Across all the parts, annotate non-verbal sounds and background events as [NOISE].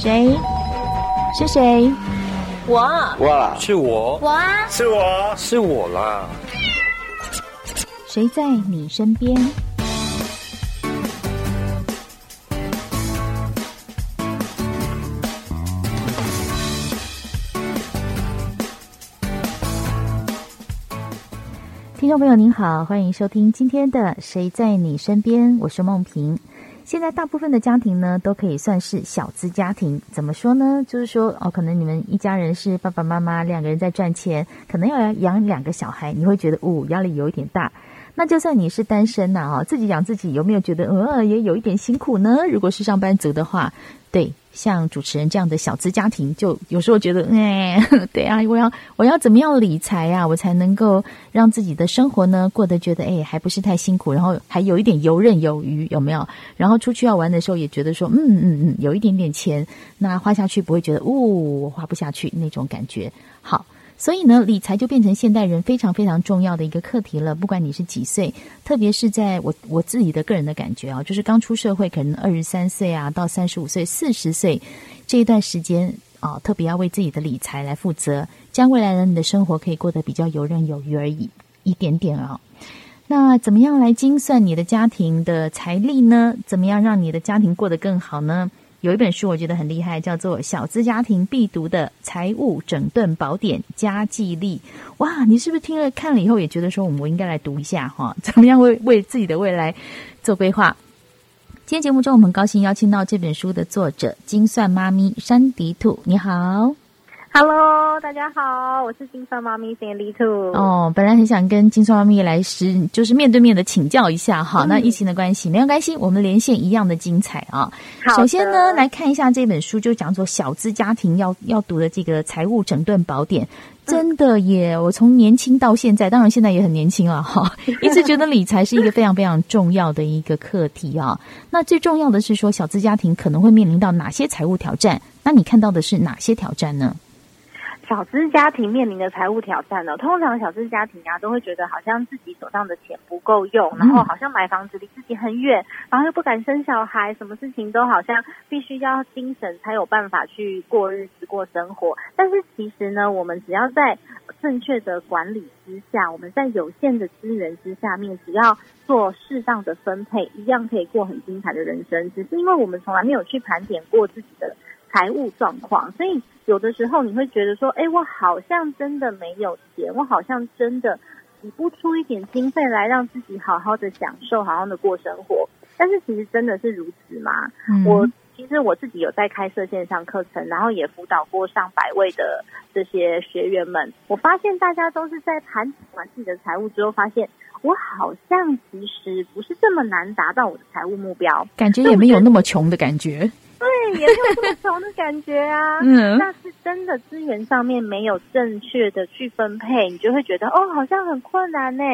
谁？是谁？我。哇，是我。我啊，是我，是我啦。谁在你身边？听众朋友您好，欢迎收听今天的《谁在你身边》，我是梦萍。现在大部分的家庭呢，都可以算是小资家庭。怎么说呢？就是说，哦，可能你们一家人是爸爸妈妈两个人在赚钱，可能要养两个小孩，你会觉得，哦，压力有一点大。那就算你是单身呐，啊，自己养自己，有没有觉得，呃，也有一点辛苦呢？如果是上班族的话，对。像主持人这样的小资家庭，就有时候觉得，哎，[LAUGHS] 对啊，我要我要怎么样理财啊，我才能够让自己的生活呢过得觉得，哎，还不是太辛苦，然后还有一点游刃有余，有没有？然后出去要玩的时候，也觉得说，嗯嗯嗯，有一点点钱，那花下去不会觉得，哦，我花不下去那种感觉，好。所以呢，理财就变成现代人非常非常重要的一个课题了。不管你是几岁，特别是在我我自己的个人的感觉啊，就是刚出社会，可能二十三岁啊，到三十五岁、四十岁这一段时间啊，特别要为自己的理财来负责，将未来的你的生活可以过得比较游刃有余而已，一点点啊。那怎么样来精算你的家庭的财力呢？怎么样让你的家庭过得更好呢？有一本书我觉得很厉害，叫做《小资家庭必读的财务整顿宝典家计力》。哇，你是不是听了看了以后也觉得说，我们应该来读一下哈？[LAUGHS] 怎么样为为自己的未来做规划？今天节目中，我们很高兴邀请到这本书的作者金算妈咪山迪兔，你好。Hello，大家好，我是金算妈咪 Sandy Two。哦，本来很想跟金算妈咪来实，就是面对面的请教一下哈。嗯、那疫情的关系，没有关系，我们连线一样的精彩啊。好，首先呢，来看一下这本书，就讲说小资家庭要要读的这个财务整顿宝典。真的耶，我从年轻到现在，当然现在也很年轻了哈，[LAUGHS] 一直觉得理财是一个非常非常重要的一个课题啊。那最重要的是说，小资家庭可能会面临到哪些财务挑战？那你看到的是哪些挑战呢？小资家庭面临的财务挑战呢？通常小资家庭啊，都会觉得好像自己手上的钱不够用，然后好像买房子离自己很远，然后又不敢生小孩，什么事情都好像必须要精神才有办法去过日子、过生活。但是其实呢，我们只要在正确的管理之下，我们在有限的资源之下面，只要做适当的分配，一样可以过很精彩的人生。只是因为我们从来没有去盘点过自己的财务状况，所以。有的时候你会觉得说，哎，我好像真的没有钱，我好像真的挤不出一点经费来让自己好好的享受，好好的过生活。但是其实真的是如此吗？嗯、我其实我自己有在开设线上课程，然后也辅导过上百位的这些学员们。我发现大家都是在盘点完自己的财务之后，发现我好像其实不是这么难达到我的财务目标，感觉也没有那么穷的感觉。对，也没有这么穷的感觉啊。[LAUGHS] 嗯，那是真的资源上面没有正确的去分配，你就会觉得哦，好像很困难呢。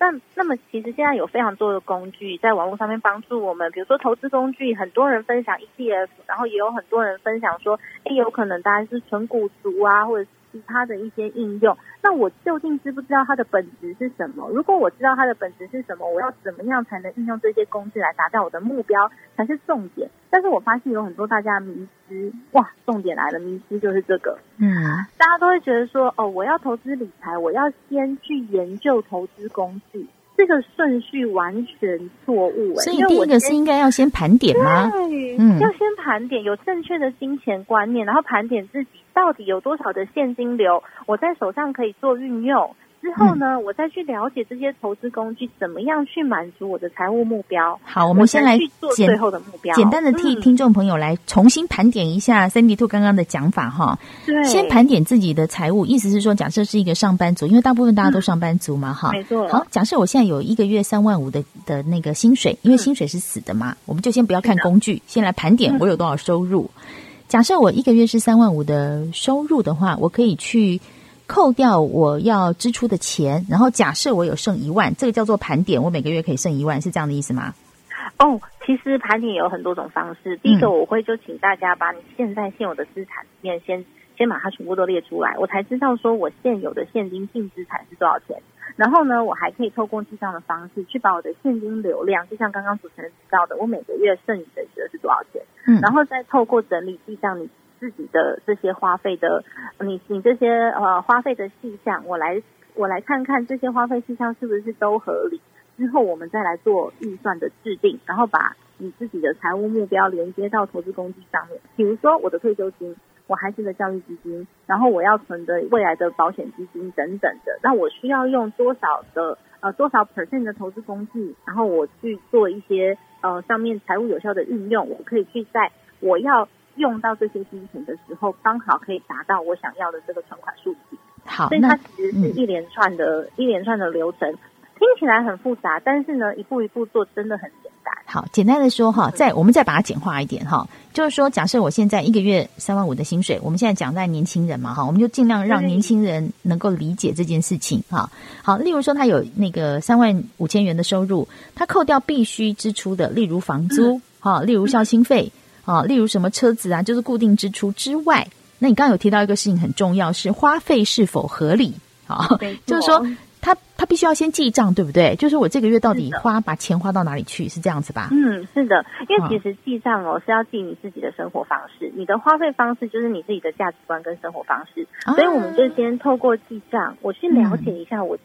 那那么其实现在有非常多的工具在网络上面帮助我们，比如说投资工具，很多人分享 ETF，然后也有很多人分享说，哎，有可能大家是纯股族啊，或者。其他的一些应用，那我究竟知不知道它的本质是什么？如果我知道它的本质是什么，我要怎么样才能运用这些工具来达到我的目标才是重点。但是我发现有很多大家迷失，哇，重点来了，迷失就是这个，嗯，大家都会觉得说，哦，我要投资理财，我要先去研究投资工具。这个顺序完全错误，所以第一个是应该要先盘点吗？对，嗯，要先盘点，有正确的金钱观念，然后盘点自己到底有多少的现金流，我在手上可以做运用。之后呢，嗯、我再去了解这些投资工具怎么样去满足我的财务目标。好，我们先来去做最后的目标，简单的替听众朋友来重新盘点一下 Sandy Two 刚刚的讲法哈。对，先盘点自己的财务，意思是说，假设是一个上班族，因为大部分大家都上班族嘛哈。没错。好，假设我现在有一个月三万五的的那个薪水，因为薪水是死的嘛，嗯、我们就先不要看工具，先来盘点我有多少收入。嗯、假设我一个月是三万五的收入的话，我可以去。扣掉我要支出的钱，然后假设我有剩一万，这个叫做盘点，我每个月可以剩一万，是这样的意思吗？哦，其实盘点也有很多种方式。第一个，我会就请大家把你现在现有的资产里面先先把它全部都列出来，我才知道说我现有的现金净资产是多少钱。然后呢，我还可以透过记账的方式去把我的现金流量，就像刚刚主持人提到的，我每个月剩余的值是多少钱，嗯，然后再透过整理记账你自己的这些花费的，你你这些呃花费的细项，我来我来看看这些花费细项是不是都合理，之后我们再来做预算的制定，然后把你自己的财务目标连接到投资工具上面，比如说我的退休金。我孩子的教育基金，然后我要存的未来的保险基金等等的，那我需要用多少的呃多少 percent 的投资工具，然后我去做一些呃上面财务有效的运用，我可以去在我要用到这些金钱的时候，刚好可以达到我想要的这个存款数字。好，所以它其实是一连串的、嗯、一连串的流程，听起来很复杂，但是呢，一步一步做真的很简单。好，简单的说哈，再我们再把它简化一点哈。就是说，假设我现在一个月三万五的薪水，我们现在讲在年轻人嘛，哈，我们就尽量让年轻人能够理解这件事情，哈。好，例如说他有那个三万五千元的收入，他扣掉必须支出的，例如房租，哈，例如孝心费，啊，例如什么车子啊，就是固定支出之外，那你刚刚有提到一个事情很重要，是花费是否合理，啊，就是说。他他必须要先记账，对不对？就是我这个月到底花把钱花到哪里去，是这样子吧？嗯，是的，因为其实记账哦是要记你自己的生活方式，你的花费方式就是你自己的价值观跟生活方式，啊、所以我们就先透过记账，我去了解一下我。嗯、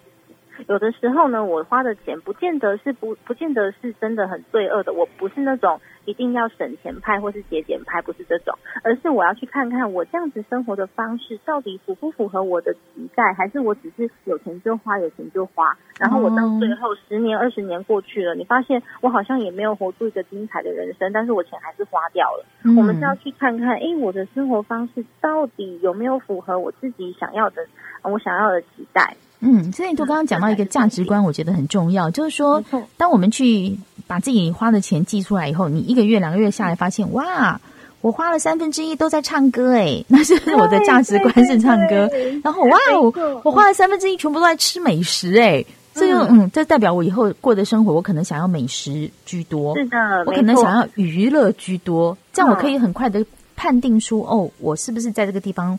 有的时候呢，我花的钱不见得是不不见得是真的很罪恶的，我不是那种。一定要省钱派或是节俭派，不是这种，而是我要去看看我这样子生活的方式到底符不符合我的期待，还是我只是有钱就花，有钱就花，然后我到最后十年二十年过去了，你发现我好像也没有活出一个精彩的人生，但是我钱还是花掉了。嗯、我们是要去看看，哎，我的生活方式到底有没有符合我自己想要的，我想要的期待。嗯，所以你都刚刚讲到一个价值观，我觉得很重要，就是说，当我们去把自己花的钱记出来以后，你一个月、两个月下来，发现哇，我花了三分之一都在唱歌，诶，[LAUGHS] 那是我的价值观是唱歌。然后哇，我我花了三分之一全部都在吃美食，诶，这就嗯，这代表我以后过的生活，我可能想要美食居多，是的，我可能想要娱乐居多，这样我可以很快的判定出，哦，我是不是在这个地方。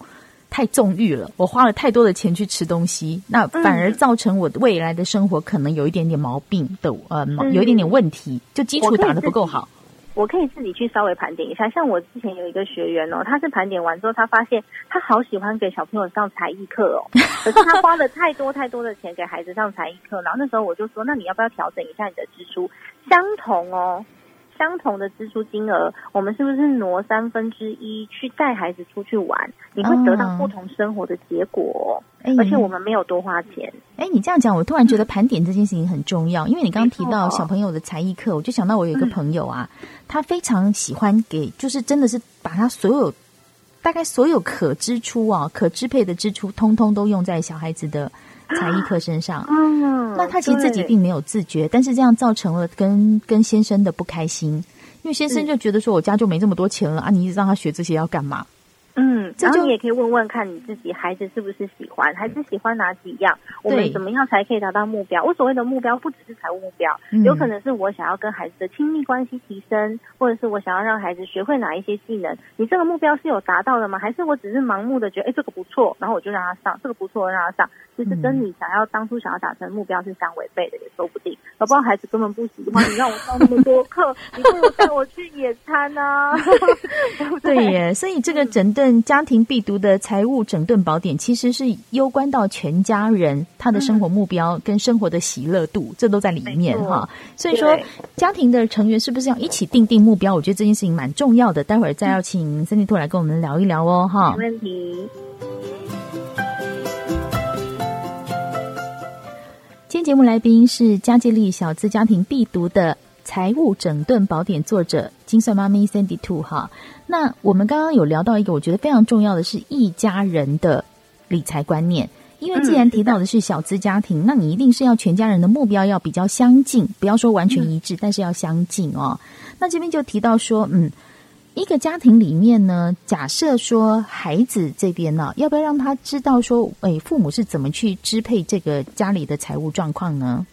太纵欲了，我花了太多的钱去吃东西，那反而造成我未来的生活可能有一点点毛病的，呃，有一点点问题，就基础打得不够好。我可以自己去稍微盘点一下，像我之前有一个学员哦，他是盘点完之后，他发现他好喜欢给小朋友上才艺课哦，[LAUGHS] 可是他花了太多太多的钱给孩子上才艺课，然后那时候我就说，那你要不要调整一下你的支出？相同哦。相同的支出金额，我们是不是挪三分之一去带孩子出去玩？你会得到不同生活的结果，哦，而且我们没有多花钱。哎，你这样讲，我突然觉得盘点这件事情很重要，因为你刚刚提到小朋友的才艺课，我就想到我有一个朋友啊，他非常喜欢给，就是真的是把他所有大概所有可支出啊、可支配的支出，通通都用在小孩子的。才艺课身上，嗯，那他其实自己并没有自觉，但是这样造成了跟跟先生的不开心，因为先生就觉得说，我家就没这么多钱了啊，你一直让他学这些要干嘛？嗯，然后你也可以问问看你自己孩子是不是喜欢，孩子喜欢哪几样？我们怎么样才可以达到目标？我所谓的目标不只是财务目标，嗯，有可能是我想要跟孩子的亲密关系提升，或者是我想要让孩子学会哪一些技能。你这个目标是有达到的吗？还是我只是盲目的觉得，哎，这个不错，然后我就让他上，这个不错，让他上，其实跟你想要当初想要达成的目标是相违背的，也说不定。搞不好孩子根本不喜欢你让我上那么多课，你不如带我去野餐啊，对不对？对耶，所以这个整顿。家庭必读的财务整顿宝典，其实是攸关到全家人他的生活目标跟生活的喜乐度，这都在里面哈。所以说，家庭的成员是不是要一起定定目标？我觉得这件事情蛮重要的。待会儿再要请森迪兔来跟我们聊一聊哦，哈。没问题。今天节目来宾是嘉基利小资家庭必读的。财务整顿宝典作者精算妈咪 Sandy Two 哈，那我们刚刚有聊到一个我觉得非常重要的是一家人的理财观念，因为既然提到的是小资家庭，那你一定是要全家人的目标要比较相近，不要说完全一致，但是要相近哦。那这边就提到说，嗯，一个家庭里面呢，假设说孩子这边呢，要不要让他知道说，诶，父母是怎么去支配这个家里的财务状况呢？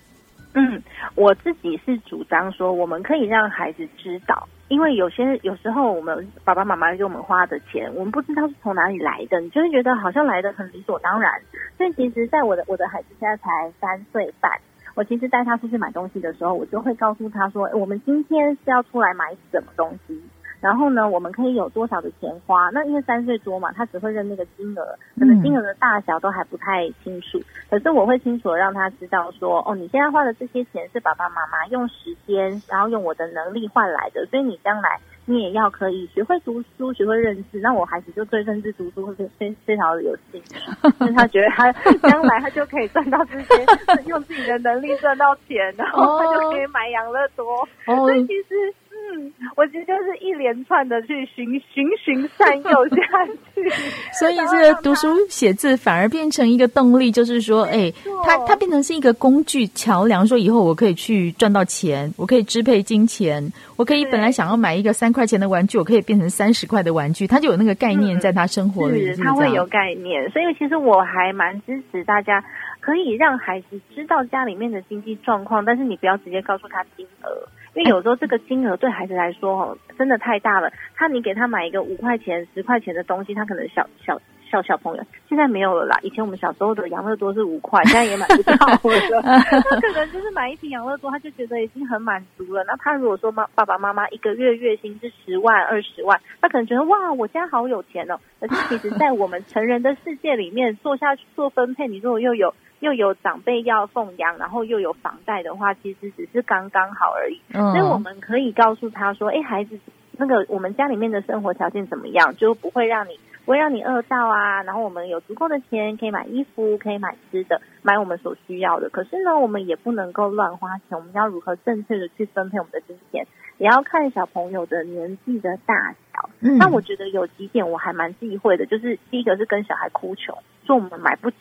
嗯，我自己是主张说，我们可以让孩子知道，因为有些有时候我们爸爸妈妈给我们花的钱，我们不知道是从哪里来的，你就会觉得好像来的很理所当然。所以其实，在我的我的孩子现在才三岁半，我其实带他出去买东西的时候，我就会告诉他说，我们今天是要出来买什么东西。然后呢，我们可以有多少的钱花？那因为三岁多嘛，他只会认那个金额，可能金额的大小都还不太清楚。嗯、可是我会清楚的让他知道说，哦，你现在花的这些钱是爸爸妈妈用时间，然后用我的能力换来的，所以你将来你也要可以学会读书，学会认字。那我孩子就对认字读书会非非常的有兴趣，因为他觉得他将来他就可以赚到这些，用自己的能力赚到钱，然后他就可以买养乐多。哦、所以其实。嗯，[LAUGHS] 我其实就是一连串的去循循循善诱下去，[LAUGHS] 所以这个读书写字反而变成一个动力，就是说，哎，它它变成是一个工具桥梁，说以后我可以去赚到钱，我可以支配金钱，我可以本来想要买一个三块钱的玩具，我可以变成三十块的玩具，他就有那个概念在他生活里，他会有概念，所以其实我还蛮支持大家可以让孩子知道家里面的经济状况，但是你不要直接告诉他金额。因为有时候这个金额对孩子来说，哦，真的太大了。他你给他买一个五块钱、十块钱的东西，他可能小小小小朋友，现在没有了啦。以前我们小时候的养乐多是五块，现在也买不到了。[LAUGHS] 他可能就是买一瓶养乐多，他就觉得已经很满足了。那他如果说妈爸爸妈妈一个月月薪是十万、二十万，他可能觉得哇，我家好有钱哦。可是其实，在我们成人的世界里面，做下去做分配，你如果又有。又有长辈要奉养，然后又有房贷的话，其实只是刚刚好而已。嗯，所以我们可以告诉他说：“哎，孩子，那个我们家里面的生活条件怎么样，就不会让你不会让你饿到啊。然后我们有足够的钱可以买衣服，可以买吃的，买我们所需要的。可是呢，我们也不能够乱花钱。我们要如何正确的去分配我们的金钱，也要看小朋友的年纪的大小。嗯，那我觉得有几点我还蛮忌讳的，就是第一个是跟小孩哭穷，说我们买不起。”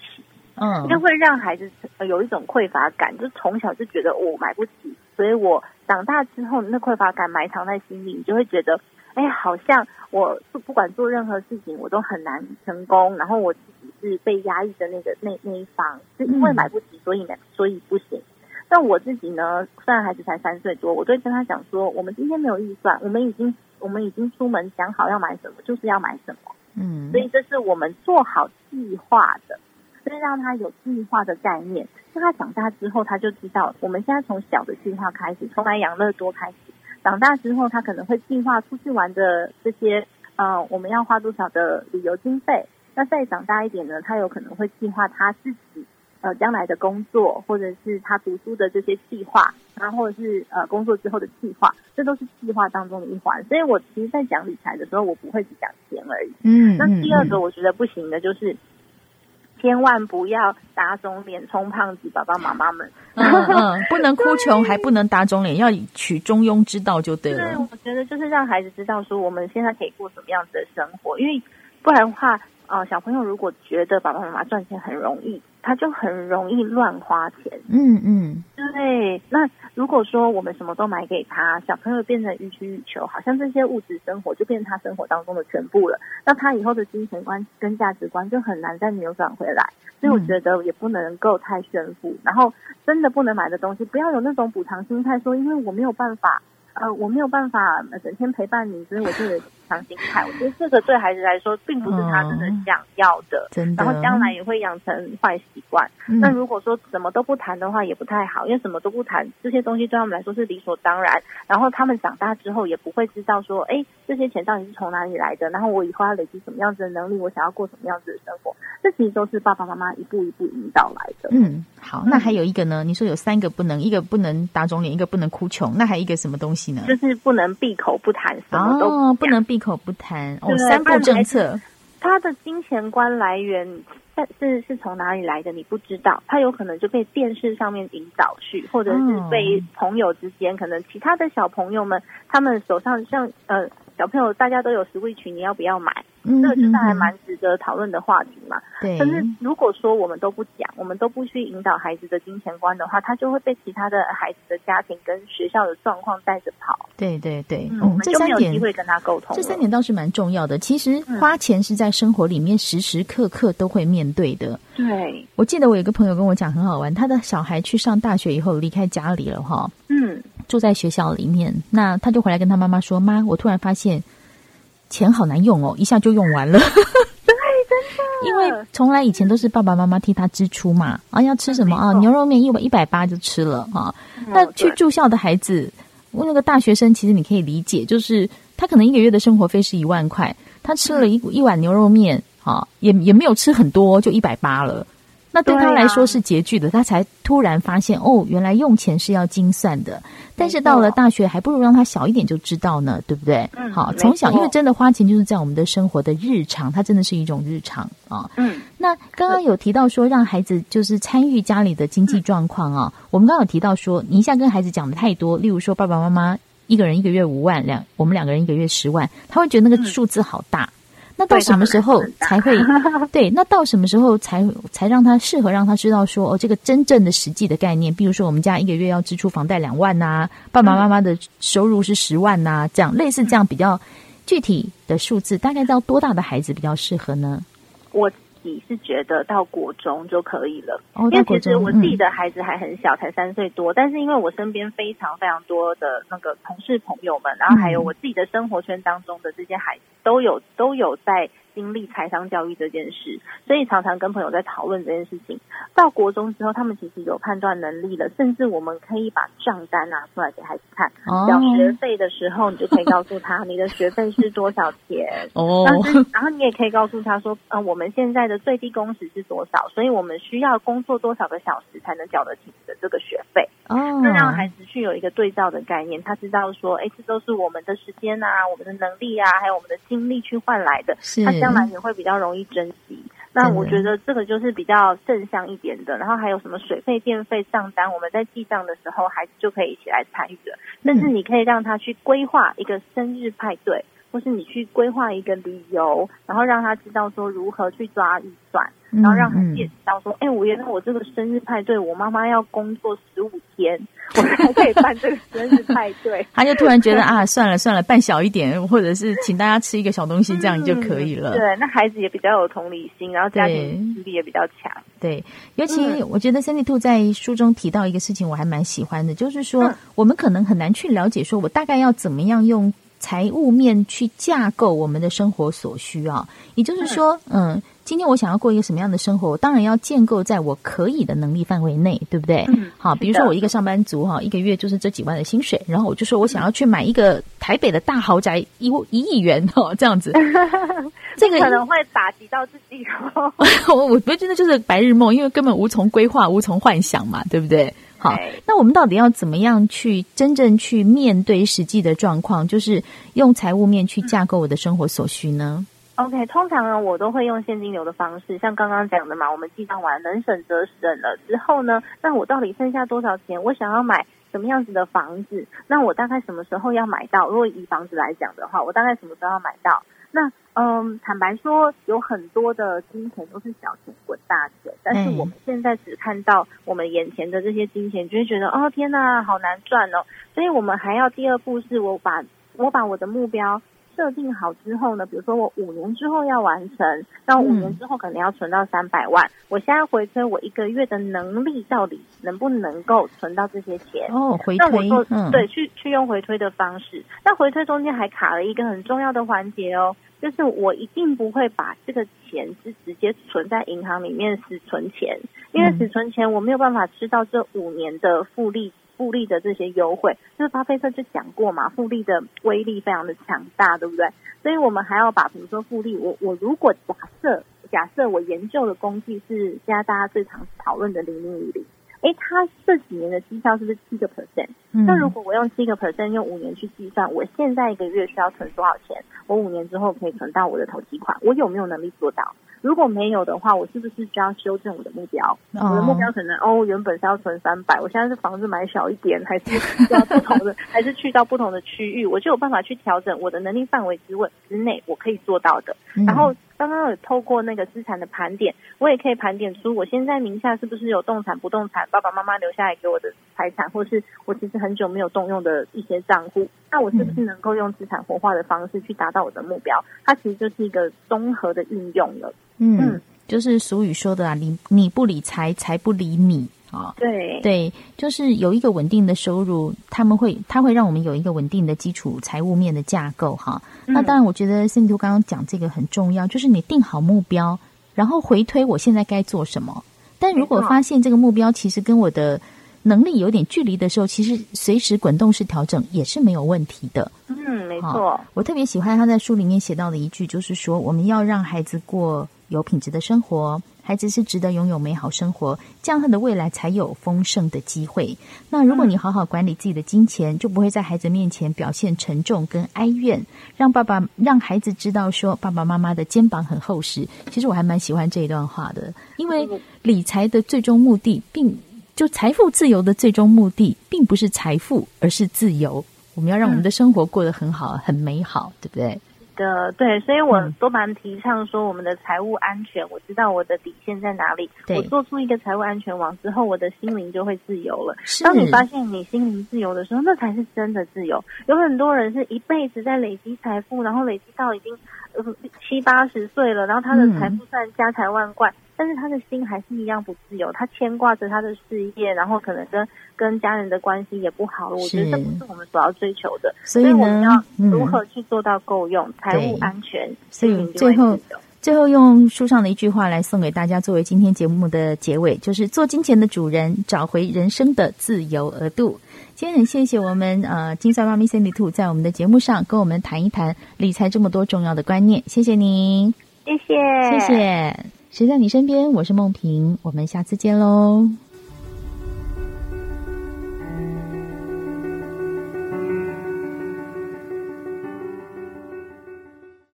嗯，就会让孩子有一种匮乏感，就从小就觉得我买不起，所以我长大之后那匮乏感埋藏在心里，你就会觉得，哎，好像我不管做任何事情我都很难成功，然后我自己是被压抑的那个那那一方，是因为买不起，所以呢，所以不行。但我自己呢，虽然孩子才三岁多，我都会跟他讲说，我们今天没有预算，我们已经我们已经出门想好要买什么，就是要买什么，嗯，所以这是我们做好计划的。所以让他有计划的概念，那他长大之后，他就知道我们现在从小的计划开始，从来养乐多开始。长大之后，他可能会计划出去玩的这些，呃，我们要花多少的旅游经费。那再长大一点呢，他有可能会计划他自己，呃，将来的工作，或者是他读书的这些计划，然后或者是呃工作之后的计划，这都是计划当中的一环。所以我其实，在讲理财的时候，我不会只讲钱而已。嗯，那第二个我觉得不行的就是。千万不要打肿脸充胖子，爸爸妈妈们，嗯嗯、[LAUGHS] 不能哭穷，还不能打肿脸，要取中庸之道就对了。对，我觉得就是让孩子知道说，我们现在可以过什么样子的生活，因为不然的话，啊、呃，小朋友如果觉得爸爸妈妈赚钱很容易。他就很容易乱花钱，嗯嗯，对。那如果说我们什么都买给他，小朋友变成予取予求，好像这些物质生活就变成他生活当中的全部了。那他以后的金钱观跟价值观就很难再扭转回来。所以我觉得也不能够太炫富，然后真的不能买的东西，不要有那种补偿心态，说因为我没有办法。呃，我没有办法整天陪伴你，所以我就有强心态。我觉得这个对孩子来说，并不是他真的想要的，嗯、然后将来也会养成坏习惯。嗯、那如果说什么都不谈的话，也不太好，因为什么都不谈，这些东西对他们来说是理所当然。然后他们长大之后也不会知道说，哎，这些钱到底是从哪里来的？然后我以后要累积什么样子的能力？我想要过什么样子的生活？这其实都是爸爸妈妈一步一步引导来的。嗯，好，那还有一个呢？你说有三个不能，一个不能打肿脸，一个不能哭穷，那还有一个什么东西呢？就是不能闭口不谈，什么都不能闭口不谈哦。三不政策，他的金钱观来源，但是是从哪里来的？你不知道，他有可能就被电视上面引导去，或者是被朋友之间，可能其他的小朋友们，他们手上像呃。小朋友，大家都有 Switch，你要不要买？嗯，这个就是还蛮值得讨论的话题嘛。对。可是如果说我们都不讲，我们都不去引导孩子的金钱观的话，他就会被其他的孩子的家庭跟学校的状况带着跑。对对对，嗯，我们就没有机会跟他沟通。这三点倒是蛮重要的。其实花钱是在生活里面时时刻刻都会面对的。对。我记得我有个朋友跟我讲很好玩，他的小孩去上大学以后离开家里了哈。嗯。住在学校里面，那他就回来跟他妈妈说：“妈，我突然发现钱好难用哦，一下就用完了。[LAUGHS] ”对，真的，因为从来以前都是爸爸妈妈替他支出嘛，啊，要吃什么啊？牛肉面一碗一百八就吃了啊。那去住校的孩子，那个大学生，其实你可以理解，就是他可能一个月的生活费是一万块，他吃了一一碗牛肉面啊，也也没有吃很多，就一百八了。那对他来说是拮据的，啊、他才突然发现哦，原来用钱是要精算的。但是到了大学，还不如让他小一点就知道呢，对不对？嗯，好，从小因为真的花钱就是在我们的生活的日常，它真的是一种日常啊。嗯，那刚刚有提到说让孩子就是参与家里的经济状况啊，嗯、我们刚刚有提到说，你一下跟孩子讲的太多，例如说爸爸妈妈一个人一个月五万，两我们两个人一个月十万，他会觉得那个数字好大。嗯那到什么时候才会 [LAUGHS] 对？那到什么时候才才让他适合让他知道说哦，这个真正的实际的概念，比如说我们家一个月要支出房贷两万呐、啊，爸爸妈妈的收入是十万呐、啊，这样类似这样比较具体的数字，大概到多大的孩子比较适合呢？我。你是觉得到国中就可以了，哦、因为其实我自己的孩子还很小，嗯、才三岁多。但是因为我身边非常非常多的那个同事朋友们，然后还有我自己的生活圈当中的这些孩子，都有都有在。经历财商教育这件事，所以常常跟朋友在讨论这件事情。到国中之后，他们其实有判断能力了，甚至我们可以把账单拿出来给孩子看。缴、oh. 学费的时候，你就可以告诉他你的学费是多少钱。哦，然后你也可以告诉他说，嗯、呃，我们现在的最低工时是多少，所以我们需要工作多少个小时才能缴得起的这个学费。哦，那让孩子去有一个对照的概念，他知道说，哎，这都是我们的时间啊，我们的能力啊，还有我们的精力去换来的。是。将来也会比较容易珍惜，那我觉得这个就是比较正向一点的。然后还有什么水费、电费账单，我们在记账的时候，孩子就可以一起来参与了。甚至你可以让他去规划一个生日派对，或是你去规划一个理由，然后让他知道说如何去抓预算。然后让孩子也知道说，哎、嗯嗯，我原来我这个生日派对，我妈妈要工作十五天，我才可以办这个生日派对。[LAUGHS] 他就突然觉得啊，算了算了，办小一点，或者是请大家吃一个小东西，这样就可以了。嗯、对，那孩子也比较有同理心，然后家庭实力也比较强。对，尤其我觉得三 D 兔在书中提到一个事情，我还蛮喜欢的，就是说、嗯、我们可能很难去了解，说我大概要怎么样用财务面去架构我们的生活所需啊。也就是说，嗯。嗯今天我想要过一个什么样的生活？我当然要建构在我可以的能力范围内，对不对？嗯，好，比如说我一个上班族哈，一个月就是这几万的薪水，然后我就说我想要去买一个台北的大豪宅，一一亿元哦，[LAUGHS] 这样子，[LAUGHS] 这个可能会打击到自己哦。[LAUGHS] 我我觉得真的就是白日梦，因为根本无从规划，无从幻想嘛，对不对？好，那我们到底要怎么样去真正去面对实际的状况？就是用财务面去架构我的生活所需呢？OK，通常呢，我都会用现金流的方式，像刚刚讲的嘛，我们记账完能省则省了之后呢，那我到底剩下多少钱？我想要买什么样子的房子？那我大概什么时候要买到？如果以房子来讲的话，我大概什么时候要买到？那嗯，坦白说，有很多的金钱都是小钱滚大钱，但是我们现在只看到我们眼前的这些金钱，就会觉得哦，天哪，好难赚哦。所以我们还要第二步，是我把我把我的目标。设定好之后呢，比如说我五年之后要完成，那五年之后可能要存到三百万。嗯、我现在回推我一个月的能力到底能不能够存到这些钱？哦，回推，那我说、嗯、对，去去用回推的方式。那回推中间还卡了一个很重要的环节哦，就是我一定不会把这个钱是直接存在银行里面死存钱，因为死存钱我没有办法吃到这五年的复利。复利的这些优惠，[LAUGHS] 就是巴菲特就讲过嘛，复利的威力非常的强大，对不对？所以我们还要把，比如说复利，我我如果假设假设我研究的工具是现在大家最常讨论的零零五零，诶，它这几年的绩效是不是七个 percent？那如果我用七个 percent 用五年去计算，我现在一个月需要存多少钱？我五年之后可以存到我的投资款，我有没有能力做到？如果没有的话，我是不是就要修正我的目标？我的目标可能哦，原本是要存三百，我现在是房子买小一点，还是要不同的，[LAUGHS] 还是去到不同的区域，我就有办法去调整我的能力范围之问之内，我可以做到的。然后。刚刚有透过那个资产的盘点，我也可以盘点出我现在名下是不是有动产、不动产，爸爸妈妈留下来给我的财产，或是我其实很久没有动用的一些账户，那我是不是能够用资产活化的方式去达到我的目标？它其实就是一个综合的运用了。嗯，嗯，就是俗语说的啊，你你不理财，财不理你。啊。对对，就是有一个稳定的收入，他们会，他会让我们有一个稳定的基础财务面的架构哈。那当然，我觉得 Cindy 刚刚讲这个很重要，就是你定好目标，然后回推我现在该做什么。但如果发现这个目标其实跟我的能力有点距离的时候，其实随时滚动式调整也是没有问题的。嗯，没错。我特别喜欢他在书里面写到的一句，就是说我们要让孩子过有品质的生活，孩子是值得拥有美好生活，这样他的未来才有丰盛的机会。那如果你好好管理自己的金钱，就不会在孩子面前表现沉重跟哀怨，让爸爸让孩子知道说爸爸妈妈的肩膀很厚实。其实我还蛮喜欢这一段话的，因为理财的最终目的并。就财富自由的最终目的，并不是财富，而是自由。我们要让我们的生活过得很好、嗯、很美好，对不对？的对，所以我都蛮提倡说，我们的财务安全，我知道我的底线在哪里。我做出一个财务安全网之后，我的心灵就会自由了。当你发现你心灵自由的时候，那才是真的自由。有很多人是一辈子在累积财富，然后累积到已经呃七八十岁了，然后他的财富虽然家财万贯。嗯但是他的心还是一样不自由，他牵挂着他的事业，然后可能跟跟家人的关系也不好了。我觉得这不是我们所要追求的，所以，我们要如何去做到够用、嗯、财务安全？所以最后最后用书上的一句话来送给大家，作为今天节目的结尾，就是做金钱的主人，找回人生的自由额度。今天很谢谢我们呃金算妈咪 Cindy 兔在我们的节目上跟我们谈一谈理财这么多重要的观念，谢谢您，谢谢，谢谢。谁在你身边？我是梦萍，我们下次见喽。